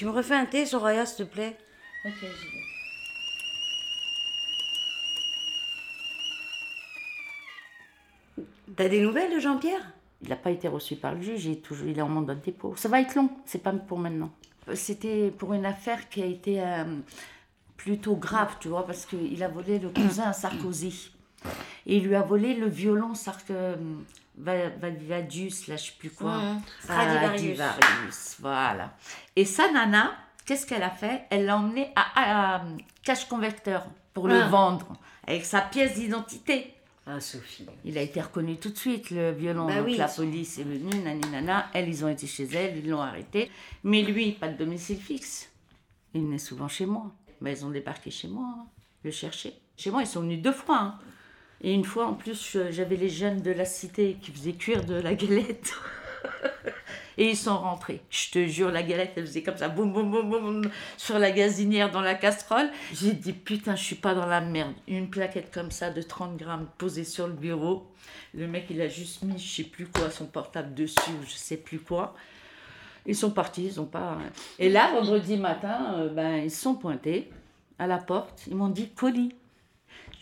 Tu me refais un thé, Soraya, s'il te plaît? Ok, j'y vais. T'as des nouvelles de Jean-Pierre? Il n'a pas été reçu par le juge, il est, toujours, il est en mandat de dépôt. Ça va être long, c'est pas pour maintenant. C'était pour une affaire qui a été euh, plutôt grave, tu vois, parce qu'il a volé le cousin à Sarkozy. Et il lui a volé le violon Sark, euh, Va- Valvadius, là, je sais plus quoi. Stradivarius. Stradivarius. voilà. Et sa nana, qu'est-ce qu'elle a fait? Elle l'a emmené à, à, Cash Converter pour le Ah. vendre, avec sa pièce d'identité. Ah, Sophie. Il a été reconnu tout de suite, le violon. Bah donc oui. la police est venue, nani nana. Elles, ils ont été chez elle, ils l'ont arrêté. Mais lui, pas de domicile fixe. Il venait souvent chez moi. Bah, ils ont débarqué chez moi, hein, le chercher. Chez moi, ils sont venus deux fois. hein. Et une fois, en plus, je- j'avais les jeunes de la cité qui faisaient cuire de la galette. Et ils sont rentrés. Je te jure, la galette, elle faisait comme ça, boum, boum, boum, boum, sur la gazinière dans la casserole. J'ai dit, putain, je suis pas dans la merde. Une plaquette comme ça de 30 grammes posée sur le bureau. Le mec, il a juste mis, je sais plus quoi, son portable dessus, ou je sais plus quoi. Ils sont partis, ils ont pas. Et là, vendredi matin, euh, ben, ils sont pointés à la porte. Ils m'ont dit colis.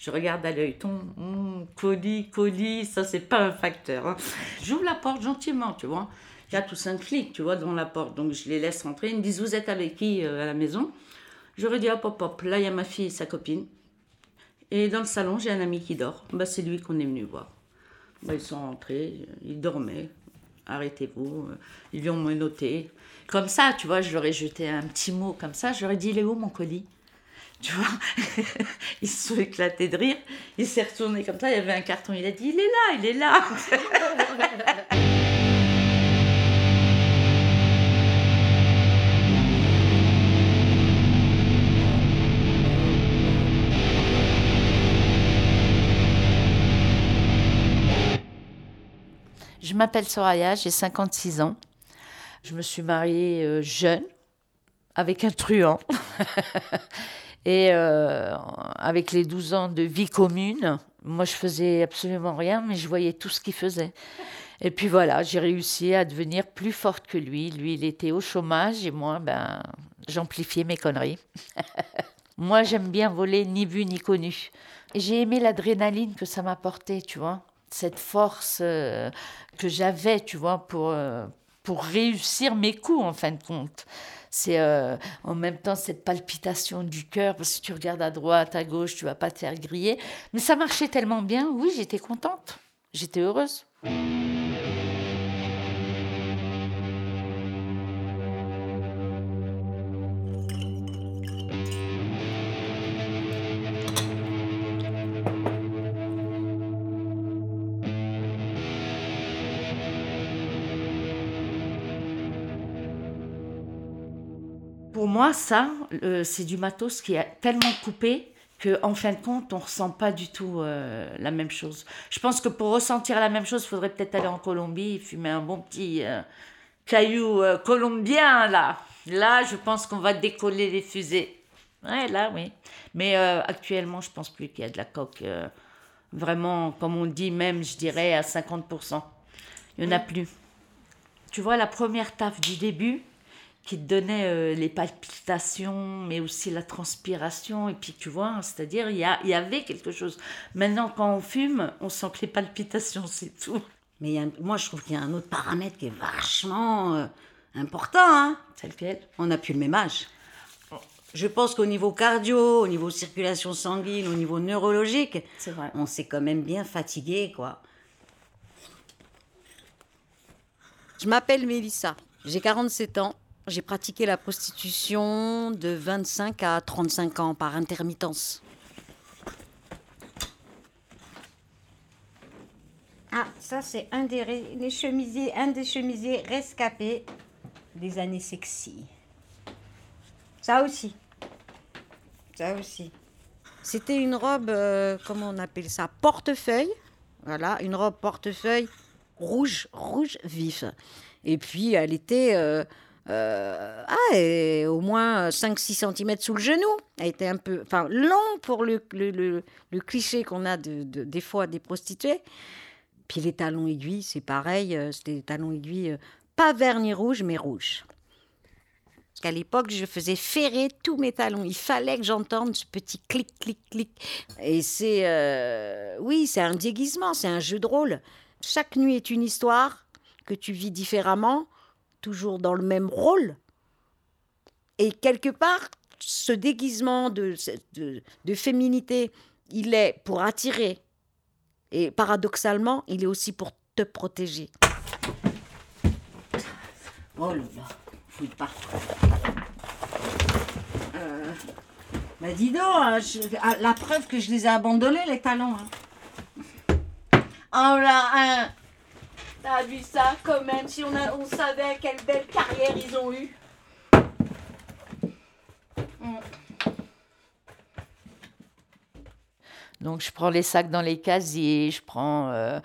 Je regarde à l'œilleton, Hum, colis, colis, ça c'est pas un facteur. hein. J'ouvre la porte gentiment, tu vois. Il y a tous cinq flics, tu vois, devant la porte. Donc je les laisse rentrer. Ils me disent Vous êtes avec qui euh, à la maison? J'aurais dit Hop, hop, hop. Là, il y a ma fille et sa copine. Et dans le salon, j'ai un ami qui dort. Bah, c'est lui qu'on est venu voir. Bah, ils sont rentrés, ils dormaient. Arrêtez-vous. euh, Ils lui ont menotté. Comme ça, tu vois, je leur ai jeté un petit mot comme ça. Je leur ai dit Il est où mon colis? Tu vois, ils se sont éclatés de rire. Il s'est retourné comme ça, il y avait un carton. Il a dit Il est là, il est là. Je m'appelle Soraya, j'ai 56 ans. Je me suis mariée euh, jeune, avec un truand. Et euh, avec les 12 ans de vie commune, moi je faisais absolument rien, mais je voyais tout ce qu'il faisait. Et puis voilà, j'ai réussi à devenir plus forte que lui. Lui, il était au chômage et moi, ben, j'amplifiais mes conneries. moi, j'aime bien voler ni vu ni connu. J'ai aimé l'adrénaline que ça m'apportait, tu vois. Cette force euh, que j'avais, tu vois, pour, euh, pour réussir mes coups, en fin de compte. C'est euh, en même temps cette palpitation du cœur, parce que tu regardes à droite, à gauche, tu vas pas te faire griller. Mais ça marchait tellement bien, oui, j'étais contente. J'étais heureuse. Moi, ça, euh, c'est du matos qui est tellement coupé que, en fin de compte, on ressent pas du tout euh, la même chose. Je pense que pour ressentir la même chose, il faudrait peut-être aller en Colombie et fumer un bon petit euh, caillou colombien, là. Là, je pense qu'on va décoller les fusées. Ouais, là, oui. Mais actuellement, je pense plus qu'il y a de la coque. vraiment, comme on dit, même, je dirais, à 50%. Il n'y en a plus. Tu vois, la première taf du début, qui te donnait euh, les palpitations, mais aussi la transpiration. Et puis, tu vois, c'est-à-dire, il y, a- il y avait quelque chose. Maintenant, quand on fume, on sent que les palpitations, c'est tout. Mais y a moi, je trouve qu'il y a un autre paramètre qui est vachement euh, important. Hein C'est lequel on n'a plus le même âge. Je pense qu'au niveau cardio, au niveau circulation sanguine, au niveau neurologique, vrai. on s'est quand même bien fatigué, quoi. Je m'appelle Mélissa, j'ai 47 ans. J'ai pratiqué la prostitution de 25 à 35 ans par intermittence. Ah, ça c'est un des, les chemisiers, un des chemisiers rescapés des années sexy. Ça aussi. Ça aussi. C'était une robe, euh, comment on appelle ça Portefeuille. Voilà, une robe portefeuille rouge, rouge vif. Et puis, elle était euh, euh, ah, et au moins 5-6 cm sous le genou. Elle était un peu, enfin, long pour le, le, cliché qu'on a de, de- des fois des prostituées. Puis les talons aiguilles, c'est pareil, euh, c'était des talons aiguilles, euh, pas vernis rouge, mais rouge. Parce qu'à l'époque, je faisais ferrer tous mes talons. Il fallait que j'entende ce petit clic, clic, clic. Et c'est. euh, oui, c'est un déguisement, c'est un jeu de rôle. Chaque nuit est une histoire que tu vis différemment, toujours dans le même rôle. Et quelque part, ce déguisement de, de, féminité, il est pour attirer. Et paradoxalement, il est aussi pour te protéger. Oh là là, fouille partout. Euh, bah dis donc, hein, ah, la preuve que je les ai abandonnés, les talons. hein. Oh là, hein. T'as vu ça quand même, si on, a- on savait quelle belle carrière ils ont eue. Donc je prends les sacs dans les casiers, je prends... euh,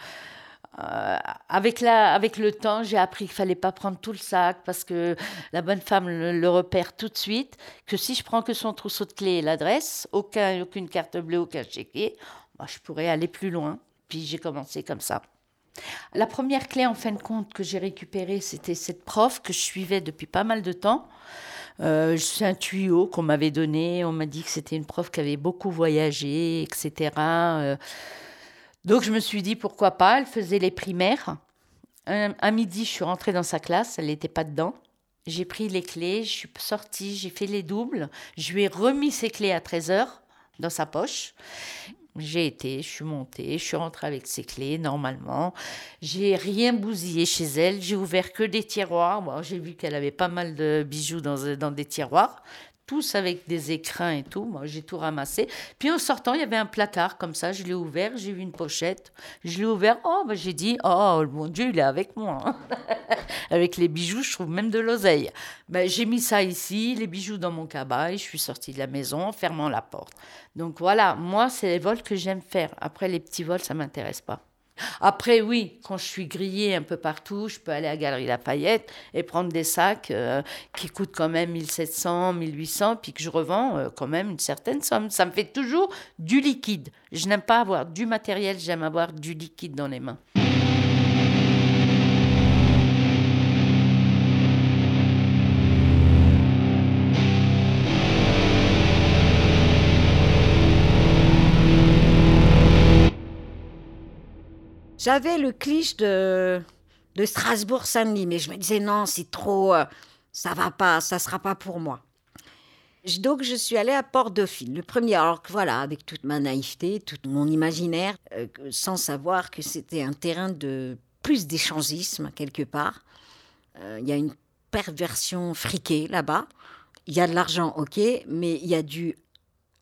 euh, avec, la, avec le temps, j'ai appris qu'il fallait pas prendre tout le sac parce que la bonne femme le, le repère tout de suite. Que si je prends que son trousseau de clés et l'adresse, aucun, aucune carte bleue, aucun chéquier, bah, je pourrais aller plus loin. Puis j'ai commencé comme ça. La première clé, en fin de compte, que j'ai récupérée, c'était cette prof que je suivais depuis pas mal de temps. Euh, c'est un tuyau qu'on m'avait donné. On m'a dit que c'était une prof qui avait beaucoup voyagé, etc. Euh, donc je me suis dit pourquoi pas? Elle faisait les primaires. Un, à midi, je suis rentrée dans sa classe. Elle n'était pas dedans. J'ai pris les clés, je suis sortie, j'ai fait les doubles. Je lui ai remis ses clés à 13h dans sa poche. J'ai été, je suis montée, je suis rentrée avec ses clés normalement. J'ai rien bousillé chez elle. J'ai ouvert que des tiroirs. Bon, j'ai vu qu'elle avait pas mal de bijoux dans, dans des tiroirs, avec des écrins et tout. Moi, j'ai tout ramassé. Puis en sortant, il y avait un placard comme ça. Je l'ai ouvert, j'ai vu une pochette. Je l'ai ouvert. Oh, ben, j'ai dit, oh mon Dieu, il est avec moi. avec les bijoux, je trouve même de l'oseille. Ben, j'ai mis ça ici, les bijoux dans mon cabas. Et je suis sortie de la maison en fermant la porte. Donc voilà, moi, c'est les vols que j'aime faire. Après, les petits vols, ça m'intéresse pas. Après, oui, quand je suis grillée un peu partout, je peux aller à Galerie Lafayette et prendre des sacs euh, qui coûtent quand même 1700, 1800, puis que je revends euh, quand même une certaine somme. Ça me fait toujours du liquide. Je n'aime pas avoir du matériel, j'aime avoir du liquide dans les mains. J'avais le cliché de, de Strasbourg-Saint-Denis, mais je me disais non, c'est trop, euh, ça va pas, ça sera pas pour moi. Donc je suis allée à Port-Dauphine, le premier, alors que voilà, avec toute ma naïveté, tout mon imaginaire, euh, sans savoir que c'était un terrain de plus d'échangisme quelque part. Euh, Il y a une perversion friquée là-bas. Il y a de l'argent, ok, mais il y a du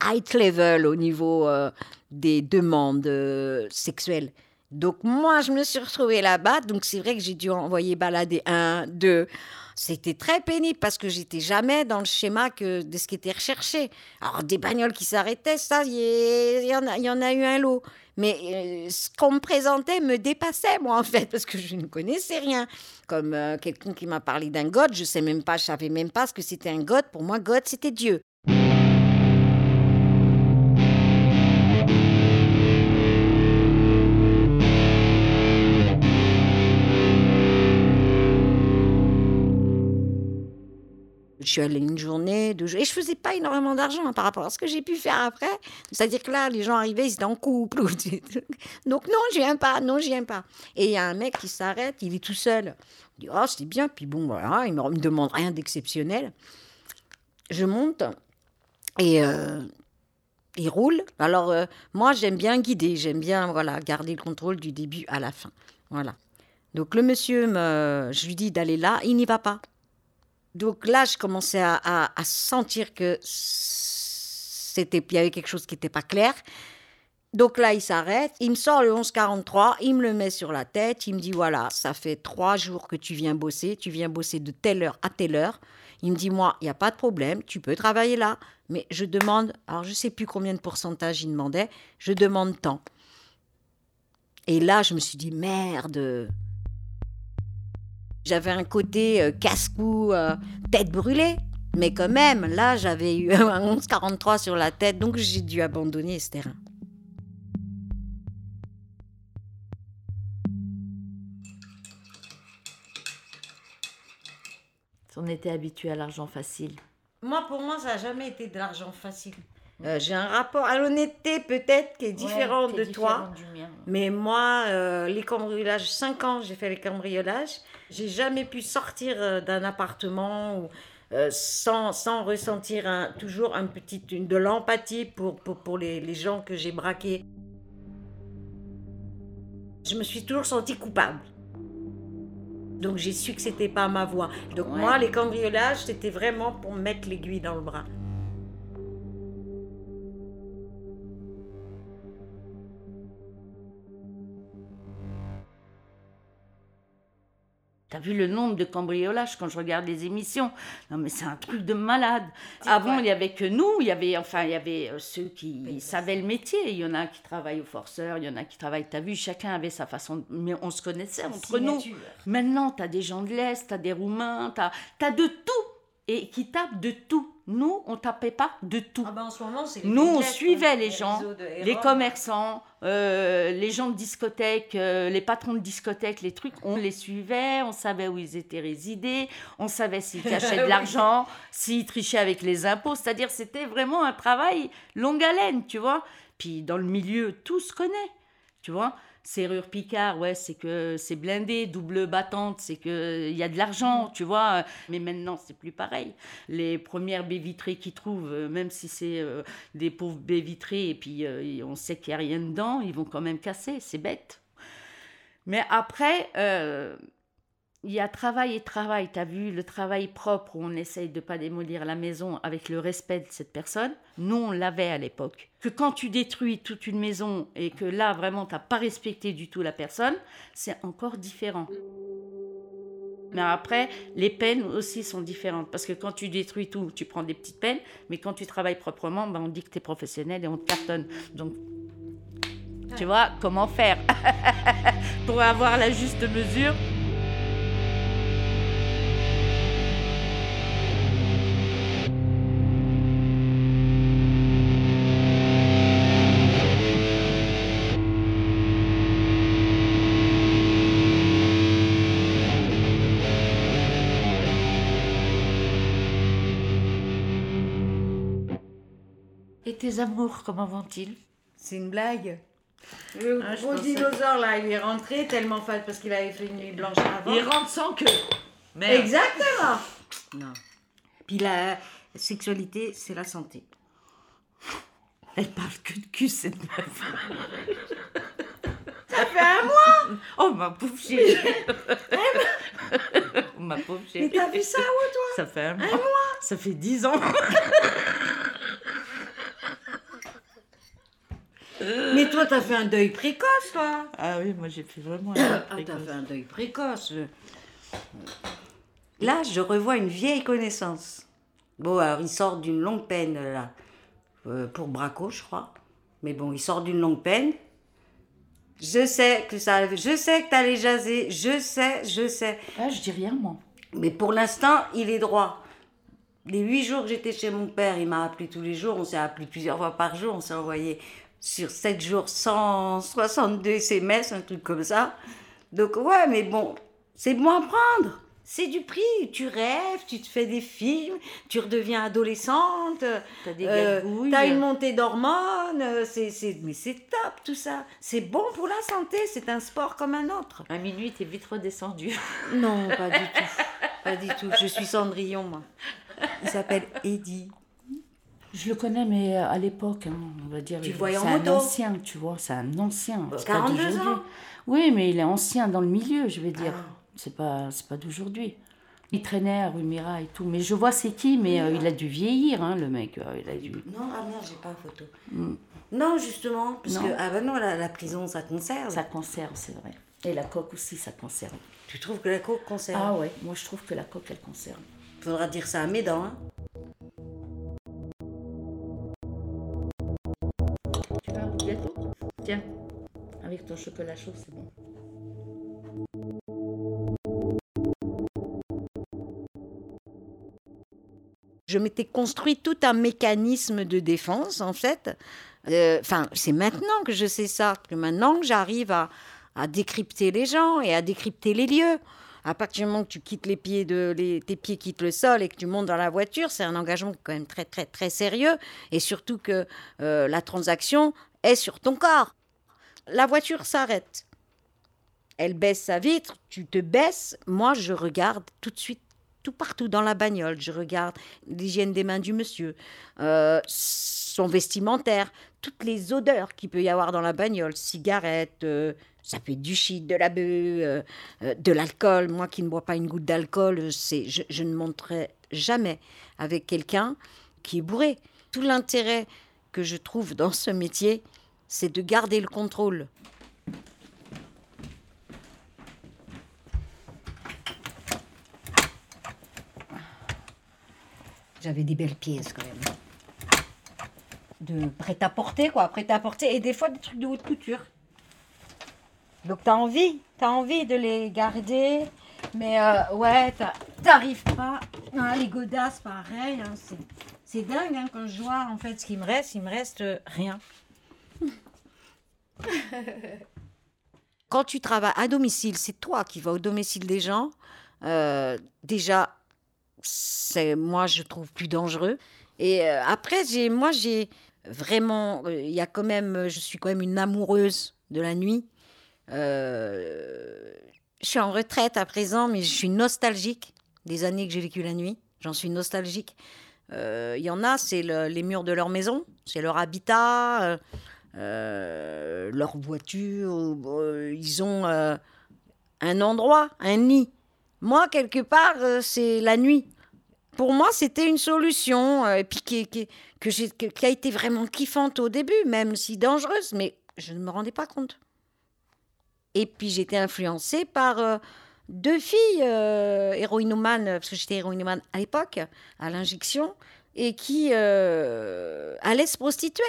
high level au niveau euh, des demandes sexuelles. Donc moi, je me suis retrouvée là-bas. Donc c'est vrai que j'ai dû envoyer balader un, deux. C'était très pénible parce que j'étais jamais dans le schéma que, de ce qui était recherché. Alors des bagnoles qui s'arrêtaient, ça, il y, en a- y en a eu un lot. Mais euh, ce qu'on me présentait me dépassait, moi, en fait, parce que je ne connaissais rien. Comme euh, quelqu'un qui m'a parlé d'un god, je sais même pas, je savais même pas ce que c'était un god. Pour moi, god, c'était Dieu. Je suis allée une journée, deux jours, et je faisais pas énormément d'argent hein, par rapport à ce que j'ai pu faire après. C'est-à-dire que là, les gens arrivaient, ils étaient en couple. Donc non, je viens pas, non, je viens pas. Et il y a un mec qui s'arrête, il est tout seul. Il dit, oh, c'est bien, puis bon, voilà, il me me demande rien d'exceptionnel. Je monte, et euh, il roule. Alors, euh, moi, j'aime bien guider, j'aime bien voilà, garder le contrôle du début à la fin. Voilà. Donc, le monsieur, je lui dis d'aller là, il n'y va pas. Donc là, je commençais à, sentir que c'était, il y avait quelque chose qui n'était pas clair. Donc là, il s'arrête, il me sort le 1143, il me le met sur la tête, il me dit voilà, ça fait trois jours que tu viens bosser, tu viens bosser de telle heure à telle heure. Il me dit moi, il n'y a pas de problème, tu peux travailler là, mais je demande, alors je sais plus combien de pourcentage il demandait, je demande tant. Et là, je me suis dit merde. J'avais un côté euh, casse-cou, euh, tête brûlée. Mais quand même, là, j'avais eu un 1143 sur la tête, donc j'ai dû abandonner ce terrain. On était habitué à l'argent facile. Moi, pour moi, ça n'a jamais été de l'argent facile. Euh, j'ai un rapport à l'honnêteté peut-être qui est différent Ouais, de toi. différent du mien. Mais moi, euh, les cambriolages, 5 ans, j'ai fait les cambriolages. J'ai jamais pu sortir euh, d'un appartement ou, euh, sans, sans ressentir un- toujours un petit, une, de l'empathie pour, pour, pour les, les gens que j'ai braqués. Je me suis toujours sentie coupable. Donc j'ai su que c'était pas ma voie. Donc Ouais. moi, les cambriolages, c'était vraiment pour me mettre l'aiguille dans le bras. T'as vu le nombre de cambriolages quand je regarde les émissions? Non mais c'est un truc de malade. Avant il y avait que nous, il y avait enfin il y avait euh, ceux qui savaient le métier. Il y en a qui travaillent au forceur, il y en a qui travaillent. T'as vu, chacun avait sa façon. de- Mais on se connaissait entre nous. Maintenant t'as des gens de l'est, t'as des Roumains, t'as as de tout et qui tapent de tout. Nous on tapait pas de tout. Ah ben, en ce moment, c'est les Nous, on suivait hein, les gens, les commerçants, euh, les gens de discothèque, euh, les patrons de discothèque, les trucs, on les suivait, on savait où ils étaient résidés, on savait s'ils cachaient de Oui. l'argent, s'ils trichaient avec les impôts. C'est-à-dire, c'était vraiment un travail longue haleine, tu vois. Puis dans le milieu, tout se connaît, tu vois. Serrure Picard, ouais, c'est que c'est blindé, double battante, c'est que il y a de l'argent, tu vois. Mais maintenant, c'est plus pareil. Les premières baies vitrées qu'ils trouvent, euh, même si c'est euh, des pauvres baies vitrées et puis euh, on sait qu'il n'y a rien dedans, ils vont quand même casser, c'est bête. Mais après, euh, il y a travail et travail. Tu as vu le travail propre où on essaye de ne pas démolir la maison avec le respect de cette personne? Nous, on l'avait à l'époque. Que quand tu détruis toute une maison et que là, vraiment, tu n'as pas respecté du tout la personne, c'est encore différent. Mais après, les peines aussi sont différentes. Parce que quand tu détruis tout, tu prends des petites peines. Mais quand tu travailles proprement, ben, on dit que tu es professionnel et on te cartonne. Donc, tu vois, comment faire pour avoir la juste mesure tes amours, comment vont-ils? C'est une blague. Le Ah, je gros dinosaure là, il est rentré tellement fat parce qu'il avait fait une nuit blanche avant. Ils rentrent sans queue. Merde. Exactement. Non. Puis la sexualité, c'est la santé. Elle parle que de cul, cette meuf. Ça fait un mois. Oh, ma pauvre chérie. ma pauvre Mais t'as vu ça où toi? Ça fait un mois. Ça fait dix ans. Mais toi, t'as fait un deuil précoce, toi. Ah oui, moi j'ai fait vraiment un Ah, t'as fait un deuil précoce. Là, je revois une vieille connaissance. Bon, alors, il sort d'une longue peine, là. Euh, pour Braco, je crois. Mais bon, il sort d'une longue peine. Je sais que ça, je sais que t'allais jaser, je sais, je sais. Ah, je dis rien, moi. Mais pour l'instant, il est droit. Les huit jours que j'étais chez mon père, il m'a appelé tous les jours. On s'est appelé plusieurs fois par jour. On s'est envoyé sur sept jours 162 SMS, un truc comme ça. Donc, ouais, mais bon, c'est bon à prendre. C'est du prix. Tu rêves, tu te fais des films, tu redeviens adolescente. T'as des euh. T'as une montée d'hormones. C'est, c'est, mais c'est top tout ça. C'est bon pour la santé. C'est un sport comme un autre. À minuit, t'es vite redescendu. Non, pas du tout. Pas du tout. Je suis Cendrillon, moi. Il s'appelle Eddie. Je le connais, mais à l'époque, hein, on va dire. Tu voyais en c'est un ancien, tu vois, c'est un ancien. pas 42 d'aujourd'hui. ans Oui, mais il est ancien dans le milieu, je vais dire. Ah. C'est pas, c'est pas d'aujourd'hui. Il traînait à rue Mira et tout. Mais je vois c'est qui, mais euh, il a dû vieillir, hein, le mec. euh, il a dû. Non, ah merde, j'ai pas photo. Non, justement, parce. Non. que ah ben non, la, la prison, ça conserve. Ça conserve, c'est vrai. Et la coque aussi, ça conserve. Tu trouves que la coke conserve? Ah ouais, moi je trouve que la coque, elle conserve. Faudra dire ça à mes dents, hein. Avec ton chocolat chaud, c'est bon. Je m'étais construit tout un mécanisme de défense, en fait. Euh, Enfin, c'est maintenant que je sais ça, que maintenant que j'arrive à, décrypter les gens et à décrypter les lieux. À partir du moment que tu quittes les pieds de tes pieds quittent le sol et que tu montes dans la voiture, c'est un engagement quand même très très très sérieux et surtout que euh, la transaction est sur ton corps. La voiture s'arrête. Elle baisse sa vitre, tu te baisses. Moi, je regarde tout de suite tout partout dans la bagnole. Je regarde l'hygiène des mains du monsieur, euh, son vestimentaire, toutes les odeurs qu'il peut y avoir dans la bagnole, cigarettes, euh, ça peut être du shit, de la bœuf, euh, de l'alcool. Moi qui ne bois pas une goutte d'alcool, je ne monterai jamais avec quelqu'un qui est bourré. Tout l'intérêt que je trouve dans ce métier, c'est de garder le contrôle. J'avais des belles pièces quand même. De prêt-à-porter, quoi. Prêt-à-porter. Et des fois, des trucs de haute couture. Donc, t'as envie. T'as envie de les garder. Mais euh, ouais, t'a- t'arrives pas. Hein, les godasses, pareil. hein, c'est- c'est dingue hein, quand je vois en fait ce qui me reste. Il me reste euh, rien. quand tu travailles à domicile, c'est toi qui vas au domicile des gens. Euh, déjà, c'est moi je trouve plus dangereux. Et euh, après, j'ai, moi j'ai vraiment, euh, il y a quand même, je suis quand même une amoureuse de la nuit. Je suis en retraite à présent, mais je suis nostalgique des années que j'ai vécues la nuit. J'en suis nostalgique. Il y en a, c'est le- les murs de leur maison, c'est leur habitat, euh, leur voiture. euh, ils ont euh, un endroit, un nid. Moi, quelque part, c'est la nuit. Pour moi, c'était une solution, et puis qui, qui- qui a été vraiment kiffante au début, même si dangereuse, mais je ne me rendais pas compte. Et puis j'étais influencée par deux filles héroïnomanes, parce que j'étais héroïnomane à l'époque, à l'injection, et qui allaient se prostituer.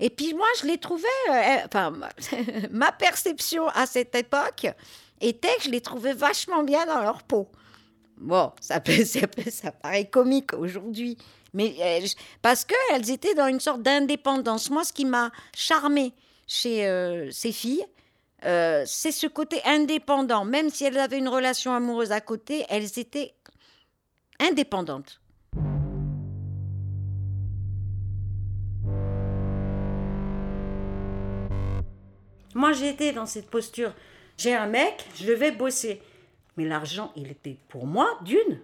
Et puis moi, je les trouvais, euh, enfin, ma- perception à cette époque était que je les trouvais vachement bien dans leur peau. Bon, ça, paraît comique aujourd'hui, mais euh, parce qu'elles étaient dans une sorte d'indépendance. Moi, ce qui m'a charmé chez euh, ces filles, euh, c'est ce côté indépendant. Même si elles avaient une relation amoureuse à côté, elles étaient indépendantes. Moi, j'étais dans cette posture. J'ai un mec, je vais bosser. Mais l'argent, il était pour moi, d'une.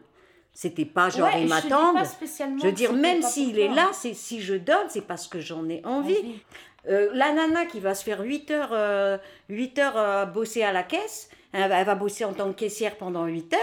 C'était pas genre, Ouais, il m'attend. Je veux dire, même s'il est là, c'est si je donne, c'est parce que j'en ai envie. Envie. Euh, la nana qui va se faire 8 heures, euh, 8 heures à bosser à la caisse, elle va, elle va bosser en tant que caissière pendant 8 heures.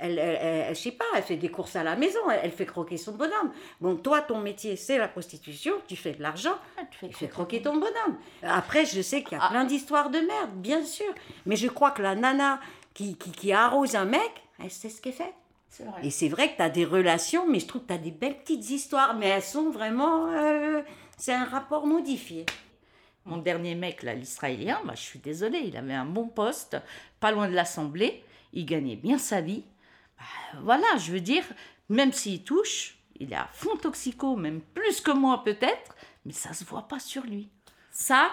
Elle, elle, elle- sais pas, elle fait des courses à la maison, elle, fait croquer son bonhomme. Bon, toi, ton métier, c'est la prostitution, tu fais de l'argent, Ah, tu fais tu fais croquer. ton bonhomme. Après, je sais qu'il y a Ah. plein d'histoires de merde, bien sûr. Mais je crois que la nana qui, qui, qui arrose un mec, elle sait ce qu'elle fait. C'est vrai. Et c'est vrai que tu as des relations, mais je trouve que tu as des belles petites histoires, mais elles sont vraiment... euh, c'est un rapport modifié. Mon dernier mec, là, l'Israélien, bah, je suis désolée, il avait un bon poste, pas loin de l'Assemblée, il gagnait bien sa vie. Bah, voilà, je veux dire, même s'il touche, il est à fond toxico, même plus que moi peut-être, mais ça se voit pas sur lui. Ça,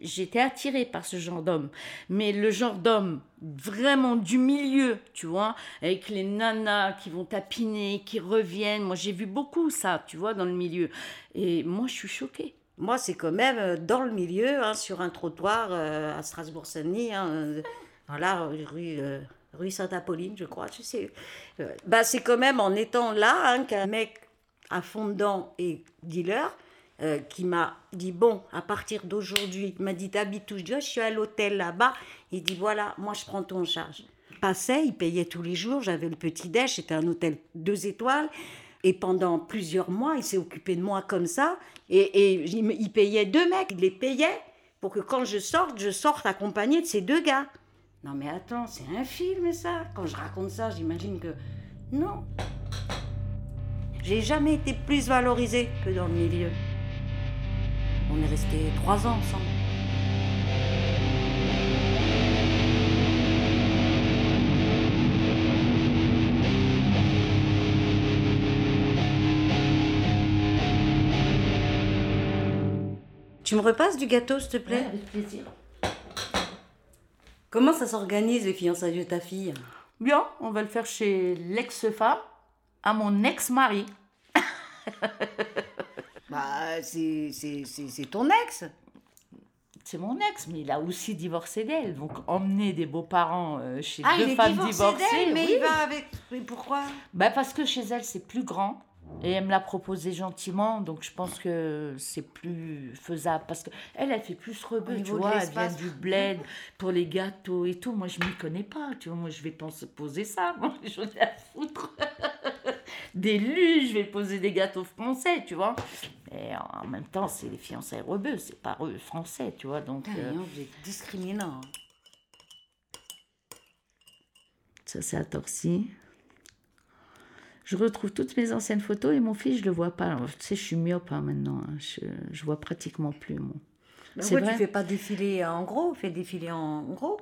j'étais attirée par ce genre d'homme. Mais le genre d'homme vraiment du milieu, tu vois, avec les nanas qui vont tapiner, qui reviennent. Moi, j'ai vu beaucoup ça, tu vois, dans le milieu. Et moi, je suis choquée. Moi, c'est quand même euh, dans le milieu, hein, sur un trottoir euh, à Strasbourg-Saint-Denis, hein, euh, rue, euh, rue Sainte-Apolline, je crois, je sais. Euh, bah, c'est quand même en étant là hein, qu'un mec à fond dedans et dealer euh, qui m'a dit bon, à partir d'aujourd'hui, il m'a dit t'habites où? Je Ah, je suis à l'hôtel là-bas. Il dit voilà, moi je prends tout en charge. Passait, il payait tous les jours, j'avais le petit déj, c'était un hôtel deux étoiles. Et pendant plusieurs mois, il s'est occupé de moi comme ça. Et, et il payait deux mecs, il les payait pour que quand je sorte, je sorte accompagnée de ces deux gars. Non mais attends, c'est un film ça. Quand je raconte ça, j'imagine que... Non. J'ai jamais été plus valorisée que dans le milieu. On est restés trois ans ensemble. Tu me repasses du gâteau, s'il te plaît? Avec plaisir. Comment ça s'organise les fiançailles de ta fille? Bien, on va le faire chez l'ex-femme à mon ex-mari. Bah, c'est c'est- c'est- c'est ton ex. C'est mon ex, mais il a aussi divorcé d'elle. Donc, emmener des beaux-parents euh, chez Ah, deux il est femmes divorcé divorcées. d'elle, mais oui. il va avec. Mais pourquoi? Bah, parce que chez elle, c'est plus grand. Et elle me l'a proposé gentiment, donc je pense que c'est plus faisable. Parce que elle, elle fait plus rebeu, tu vois. Elle vient du bled pour les gâteaux et tout. Moi, je m'y connais pas, tu vois. Moi, je vais pas se poser ça. Moi, j'en ai à foutre. des lus, je vais poser des gâteaux français, tu vois. Et en même temps, c'est les fiançailles rebeux, c'est pas eux français, tu vois. Donc, euh, vous êtes discriminant. Ça, c'est à Torcy. Je retrouve toutes mes anciennes photos et mon fils, je le vois pas. Alors, tu sais, je suis myope hein, maintenant. hein. Je, je vois pratiquement plus, moi. Mais pourquoi vrai tu fais pas défiler en gros? Fais défiler en gros.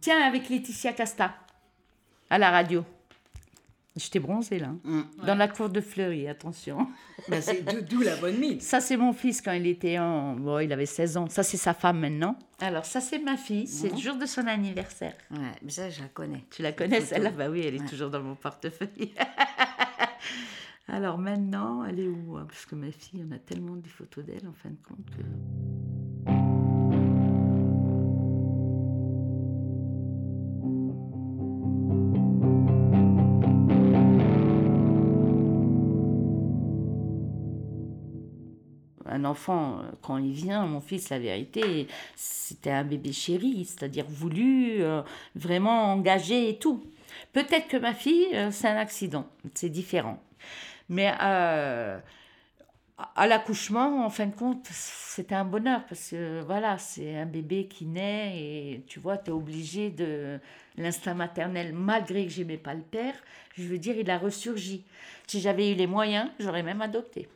Tiens, avec Laetitia Casta, à la radio. J'étais bronzée, là. hein. Dans la cour de Fleury, attention. Ben, c'est d'o- d'où la bonne mine. Ça, c'est mon fils quand il était en... Bon, il avait 16 ans. Ça, c'est sa femme maintenant. Alors, ça, c'est ma fille. C'est le jour de son anniversaire. Ouais, mais ça, je la connais. Tu la connais, celle-là? Bah oui, elle est Ouais. toujours dans mon portefeuille. Alors maintenant, elle est où hein Parce que ma fille, on a tellement des photos d'elle, en fin de compte. que- Un enfant, euh, quand il vient, mon fils, la vérité, c'était un bébé chéri, c'est-à-dire voulu, euh, vraiment engagé et tout. Peut-être que ma fille, euh, c'est un accident, c'est différent. Mais euh, à l'accouchement, en fin de compte, c'était un bonheur parce que voilà, c'est un bébé qui naît et tu vois, tu es obligé de l'instinct maternel, malgré que j'aimais pas le père, je veux dire, il a ressurgi. Si j'avais eu les moyens, j'aurais même adopté.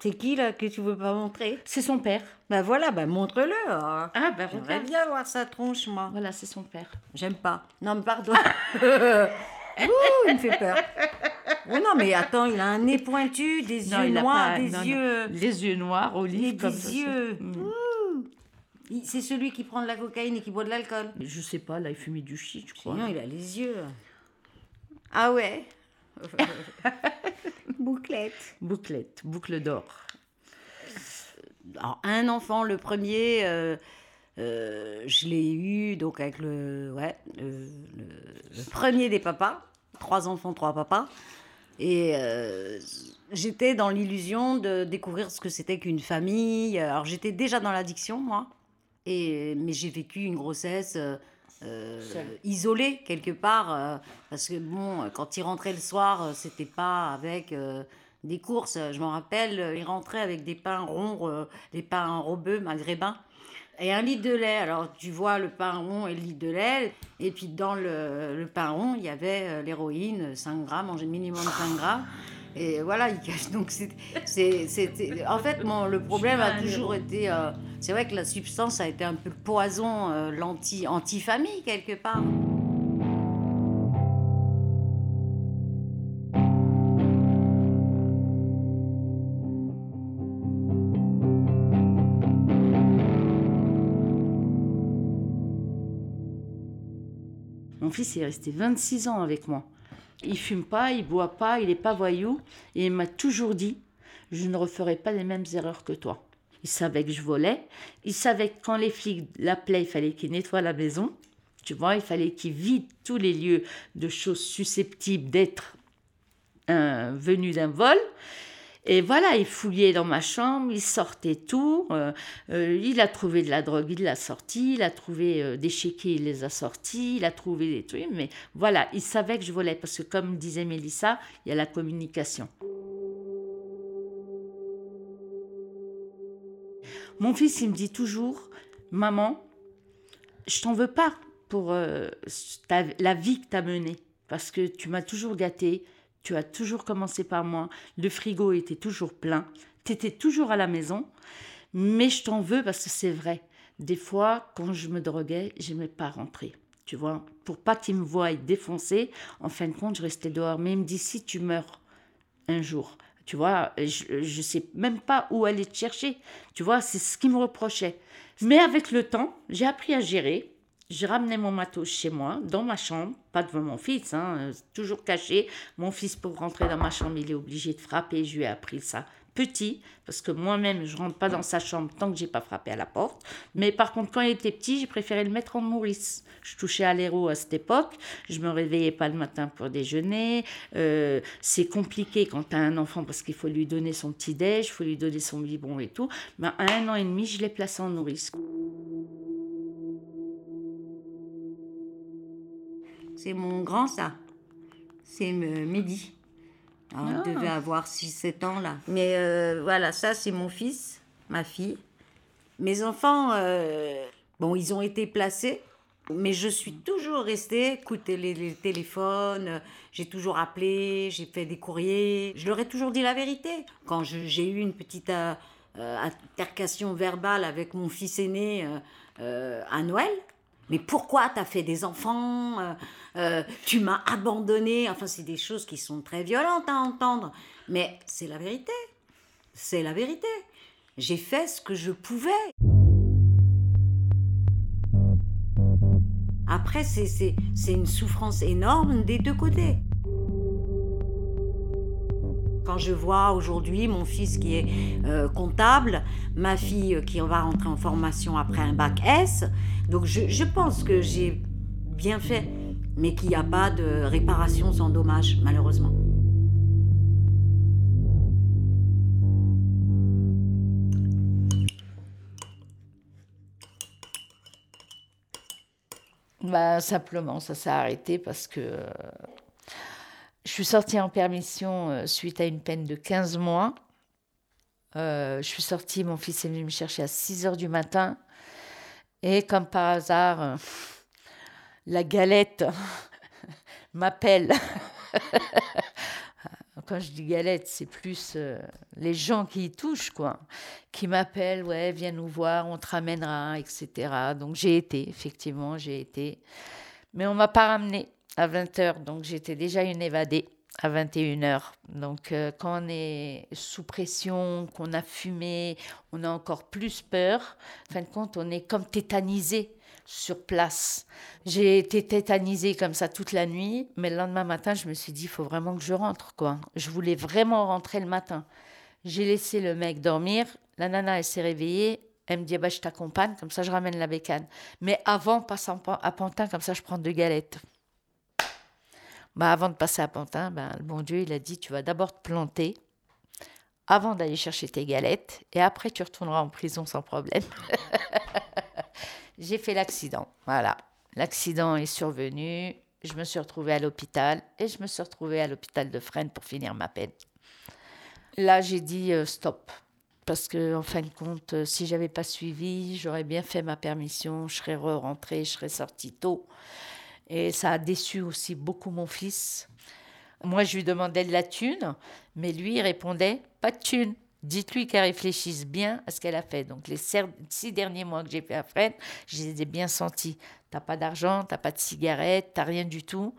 C'est qui là que tu veux pas montrer? C'est son père. Ben voilà, ben montre-le. hein. Ah, ben J'aimerais bien voir sa tronche, moi. Voilà, c'est son père. J'aime pas. Non, mais pardon. Ouh, il me fait peur. Oh non, mais attends, il a un nez pointu, des Non, yeux noirs, pas- des non, non. yeux. Les yeux noirs, olives, comme ça, des yeux. c'est- Mm. C'est celui qui prend de la cocaïne et qui boit de l'alcool. Je sais pas, là, il fumait du shit, je crois. Sinon, il a les yeux. Ah ouais? Bouclette. Bouclette, boucle d'or. Alors, un enfant, le premier, euh, euh, je l'ai eu donc avec le, ouais, le, premier des papas. Trois enfants, trois papas. Et euh, j'étais dans l'illusion de découvrir ce que c'était qu'une famille. Alors j'étais déjà dans l'addiction, moi. Et, mais j'ai vécu une grossesse euh, isolée quelque part. euh, parce que bon, quand il rentrait le soir, euh, c'était pas avec euh, des courses. Je m'en rappelle, il rentrait avec des pains ronds, des pains robeux maghrébins. Et un litre de lait. Alors, tu vois le pain rond et le litre de lait. Et puis, dans le, le pain rond, il y avait l'héroïne, 5 grammes, minimum 5 grammes. Et voilà, il cache. Donc, c'est-. En fait, mon, le problème a toujours été. euh, c'est vrai que la substance a été un peu le poison, euh, l'anti- anti-famille, quelque part. Mon fils est resté 26 ans avec moi. Il fume pas, il boit pas, il est pas voyou. Il m'a toujours dit, je ne referai pas les mêmes erreurs que toi. Il savait que je volais. Il savait que quand les flics l'appelaient, il fallait qu'il nettoie la maison. Tu vois, il fallait qu'il vide tous les lieux de choses susceptibles d'être euh, venues d'un vol. Et voilà, il fouillait dans ma chambre, il sortait tout. euh, euh, il a trouvé de la drogue, il l'a sorti. Il a trouvé euh, des chéquiers, il les a sortis. Il a trouvé des trucs. Mais voilà, il savait que je volais. Parce que comme disait Mélissa, il y a la communication. Mon fils, il me dit toujours, maman, je t'en veux pas pour la vie que tu as menée. Parce que tu m'as toujours gâté, tu as toujours commencé par moi, le frigo était toujours plein, tu étais toujours à la maison, mais je t'en veux parce que c'est vrai. Des fois, quand je me droguais, j'aimais pas rentrer. Tu vois, pour pas qu'il me voie défoncer, en fin de compte, je restais dehors. Mais il me dit si tu meurs un jour, tu vois, je, je sais même pas où aller te chercher. Tu vois, c'est ce qu'il me reprochait. Mais avec le temps, j'ai appris à gérer. Je ramenais mon matos chez moi, dans ma chambre, pas devant mon fils, hein, euh, toujours caché. Mon fils, pour rentrer dans ma chambre, il est obligé de frapper. Je lui ai appris ça petit, parce que moi-même, je rentre pas dans sa chambre tant que j'ai pas frappé à la porte. Mais par contre, quand il était petit, j'ai préféré le mettre en nourrice. Je touchais à l'héros à cette époque. Je me réveillais pas le matin pour déjeuner. Euh, c'est compliqué quand tu as un enfant parce qu'il faut lui donner son petit déj, il faut lui donner son biberon et tout. Mais à un an et demi, je l'ai placé en nourrice. C'est mon grand, ça. C'est euh, Mehdi. Ah, il devait avoir 6-7 ans, là. Mais euh, voilà, ça, c'est mon fils, ma fille. Mes enfants, euh, bon, ils ont été placés, mais je suis toujours restée, écouter les, les téléphones, j'ai toujours appelé, j'ai fait des courriers. Je leur ai toujours dit la vérité. Quand j'ai eu une petite altercation verbale avec mon fils aîné à Noël, mais pourquoi t'as fait des enfants euh, euh, Tu m'as abandonné? Enfin, c'est des choses qui sont très violentes à entendre. Mais c'est la vérité. C'est la vérité. J'ai fait ce que je pouvais. Après, c'est une souffrance énorme des deux côtés. Quand je vois aujourd'hui mon fils qui est euh, comptable, ma fille qui va rentrer en formation après un bac S, donc je, pense que j'ai bien fait, mais qu'il n'y a pas de réparation sans dommage, malheureusement. Bah, simplement, ça s'est arrêté parce que je suis sortie en permission euh, suite à une peine de 15 mois. Euh, je suis sortie, mon fils est venu me chercher à 6 heures du matin. Et comme par hasard, euh, la galette m'appelle. Quand je dis galette, c'est plus les gens qui y touchent, quoi. Qui m'appellent, ouais, viens nous voir, on te ramènera, etc. Donc j'ai été, effectivement, j'ai été. Mais on m'a pas ramené à 20h, donc j'étais déjà une évadée à 21h. Donc euh, quand on est sous pression, qu'on a fumé, on a encore plus peur. En fin de compte, on est comme tétanisé sur place. J'ai été tétanisée comme ça toute la nuit, mais le lendemain matin, je me suis dit, il faut vraiment que je rentre. quoi. Je voulais vraiment rentrer le matin. J'ai laissé le mec dormir, la nana, elle s'est réveillée, elle me dit, bah, je t'accompagne, comme ça je ramène la bécane. Mais avant, passe à Pantin, comme ça je prends deux galettes. Bah, avant de passer à Pantin, ben, le bon Dieu, il a dit, tu vas d'abord te planter avant d'aller chercher tes galettes, et après tu retourneras en prison sans problème. J'ai fait l'accident, voilà. L'accident est survenu, je me suis retrouvée à l'hôpital, et je me suis retrouvée à l'hôpital de Fresnes pour finir ma peine. Là, j'ai dit euh, stop, parce que en fin de compte, euh, si j'avais pas suivi, j'aurais bien fait ma permission, je serais re-rentrée, je serais sortie tôt. Et ça a déçu aussi beaucoup mon fils. Moi, je lui demandais de la thune, mais lui, il répondait pas de thune. Dites-lui qu'elle réfléchisse bien à ce qu'elle a fait. Donc, les six derniers mois que j'ai fait à Fred, je les ai bien sentis. T'as pas d'argent, t'as pas de cigarette, t'as rien du tout.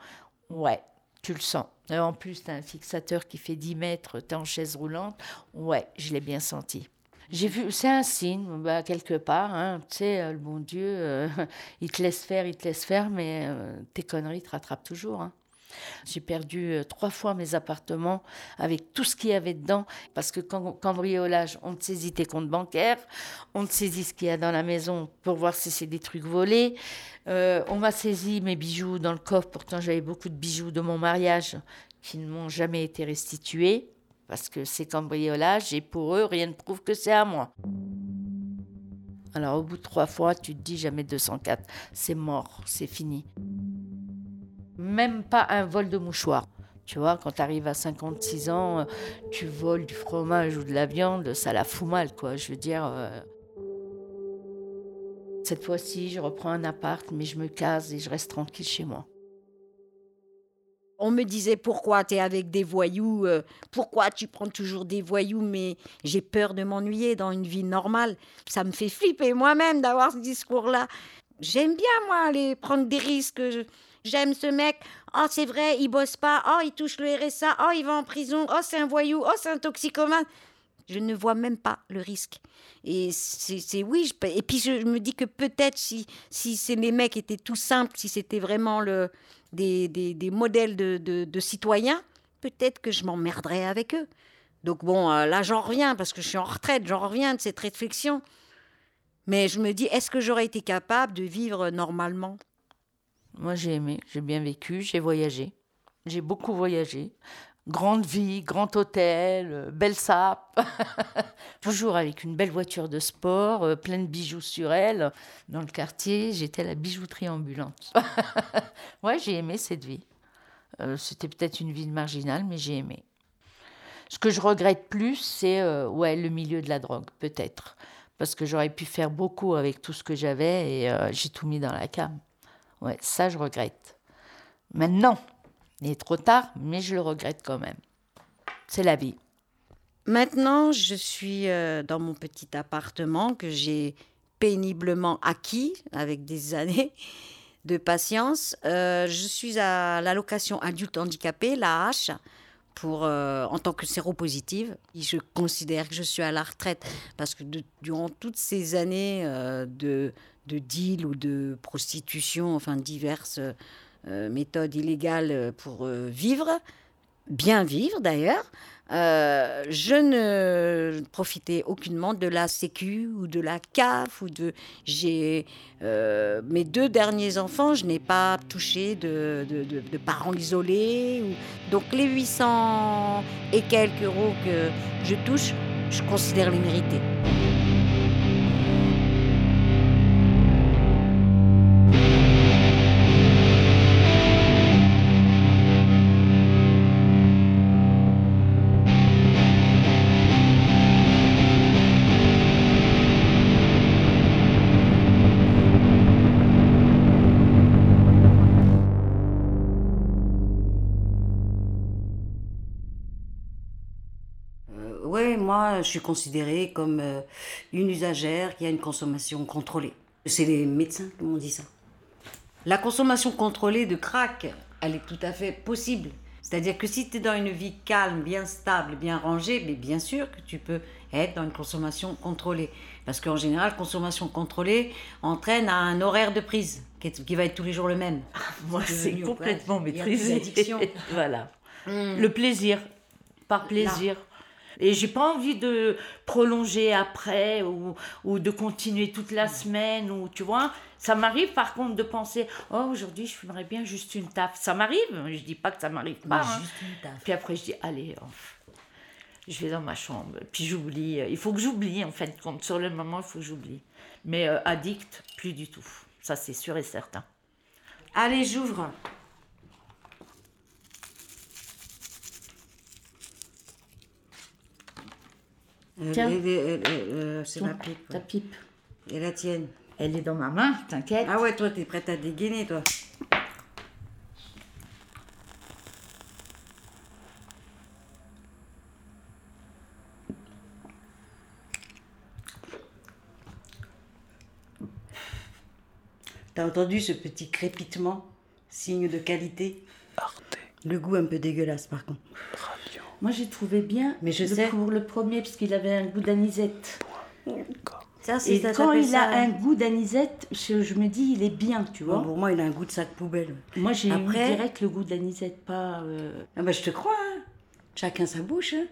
Ouais, tu le sens. En plus, tu as un fixateur qui fait 10 mètres, tu es en chaise roulante. Ouais, je l'ai bien senti. J'ai c'est un signe, bah, quelque part. Hein, tu sais, euh, le bon Dieu, euh, il te laisse faire, il te laisse faire, mais euh, tes conneries te rattrapent toujours. Hein. J'ai perdu trois fois mes appartements avec tout ce qu'il y avait dedans. Parce que quand cambriolage, on te saisit tes comptes bancaires, on te saisit ce qu'il y a dans la maison pour voir si c'est des trucs volés. on m'a saisi mes bijoux dans le coffre. Pourtant, j'avais beaucoup de bijoux de mon mariage qui ne m'ont jamais été restitués parce que c'est cambriolage et pour eux, rien ne prouve que c'est à moi. Alors au bout de trois fois, tu te dis jamais 204, c'est mort, c'est fini. Même pas un vol de mouchoir. Tu vois, quand tu arrives à 56 ans, tu voles du fromage ou de la viande, ça la fout mal, quoi. Je veux dire. Euh, cette fois-ci, je reprends un appart, mais je me case et je reste tranquille chez moi. On me disait pourquoi tu es avec des voyous, euh, pourquoi tu prends toujours des voyous, mais j'ai peur de m'ennuyer dans une vie normale. Ça me fait flipper moi-même d'avoir ce discours-là. J'aime bien, moi, aller prendre des risques. J'aime ce mec. Oh, c'est vrai, il bosse pas. Oh, il touche le RSA. Oh, il va en prison. Oh, c'est un voyou. Oh, c'est un toxicomane. Je ne vois même pas le risque. Et c'est oui. Et puis je, me dis que peut-être si, si les mecs étaient tout simples, si c'était vraiment le, des, des, modèles de, de, de citoyens, peut-être que je m'emmerderais avec eux. Donc bon, euh, là j'en reviens parce que je suis en retraite, j'en reviens de cette réflexion. Mais je me dis, est-ce que j'aurais été capable de vivre normalement? Moi j'ai aimé, j'ai bien vécu, j'ai voyagé. J'ai beaucoup voyagé. Grande vie, grand hôtel, euh, belle sape. Toujours avec une belle voiture de sport, euh, plein de bijoux sur elle. Dans le quartier, j'étais la bijouterie ambulante. ouais, j'ai aimé cette vie. C'était peut-être une vie marginale, mais j'ai aimé. Ce que je regrette plus, c'est euh, ouais, le milieu de la drogue, peut-être. Parce que j'aurais pu faire beaucoup avec tout ce que j'avais et euh, j'ai tout mis dans la cam. Ouais, ça, je regrette. Maintenant, il est trop tard, mais je le regrette quand même. C'est la vie. Maintenant, je suis euh, dans mon petit appartement que j'ai péniblement acquis avec des années de patience. je suis à l'allocation adulte handicapé, la H pour, euh, en tant que séropositive. Je considère que je suis à la retraite parce que durant toutes ces années euh, de, de deal ou de prostitution, enfin diverses euh, méthodes illégales pour vivre, bien vivre d'ailleurs, euh, je ne profitais aucunement de la Sécu ou de la CAF ou de. J'ai euh, mes deux derniers enfants, je n'ai pas touché de, de, parents isolés. Ou, donc les 800 et quelques euros que je touche, je considère les mérités. Moi, je suis considérée comme euh, une usagère qui a une consommation contrôlée. C'est les médecins qui m'ont dit ça. La consommation contrôlée de crack, elle est tout à fait possible. C'est-à-dire que si tu es dans une vie calme, bien stable, bien rangée, mais bien sûr que tu peux être dans une consommation contrôlée. Parce qu'en général, consommation contrôlée entraîne à un horaire de prise qui va être tous les jours le même. Ah, moi, c'est complètement maîtrisé. voilà. Hmm. Le plaisir, par plaisir. Et j'ai pas envie de prolonger après ou, ou de continuer toute la semaine ou tu vois. Ça m'arrive par contre de penser oh aujourd'hui je fumerais bien juste une taf. Ça m'arrive. Je dis pas que ça m'arrive pas. Hein. Puis après je dis allez. Oh, je vais dans ma chambre. Puis j'oublie. Il faut que j'oublie en fait. Quand sur le moment il faut que j'oublie. Mais euh, addict plus du tout. Ça c'est sûr et certain. Allez j'ouvre. Tiens. c'est ma pipe. Ta pipe. Et la tienne. Elle est dans ma main, t'inquiète. Ah ouais, toi, t'es prête à dégainer, toi. T'as entendu ce petit crépitement Signe de qualité? Le goût un peu dégueulasse, par contre. Moi, j'ai trouvé bien mais je sais. pour le premier, puisqu'il avait un goût d'anisette. Ça, et quand il a un goût d'anisette, je, me dis, il est bien, tu vois. pour moi, il a un goût de sac poubelle. Moi, j'ai Après... direct le goût d'anisette, pas... Euh, ah bah, je te crois, hein. Chacun sa bouche, hein.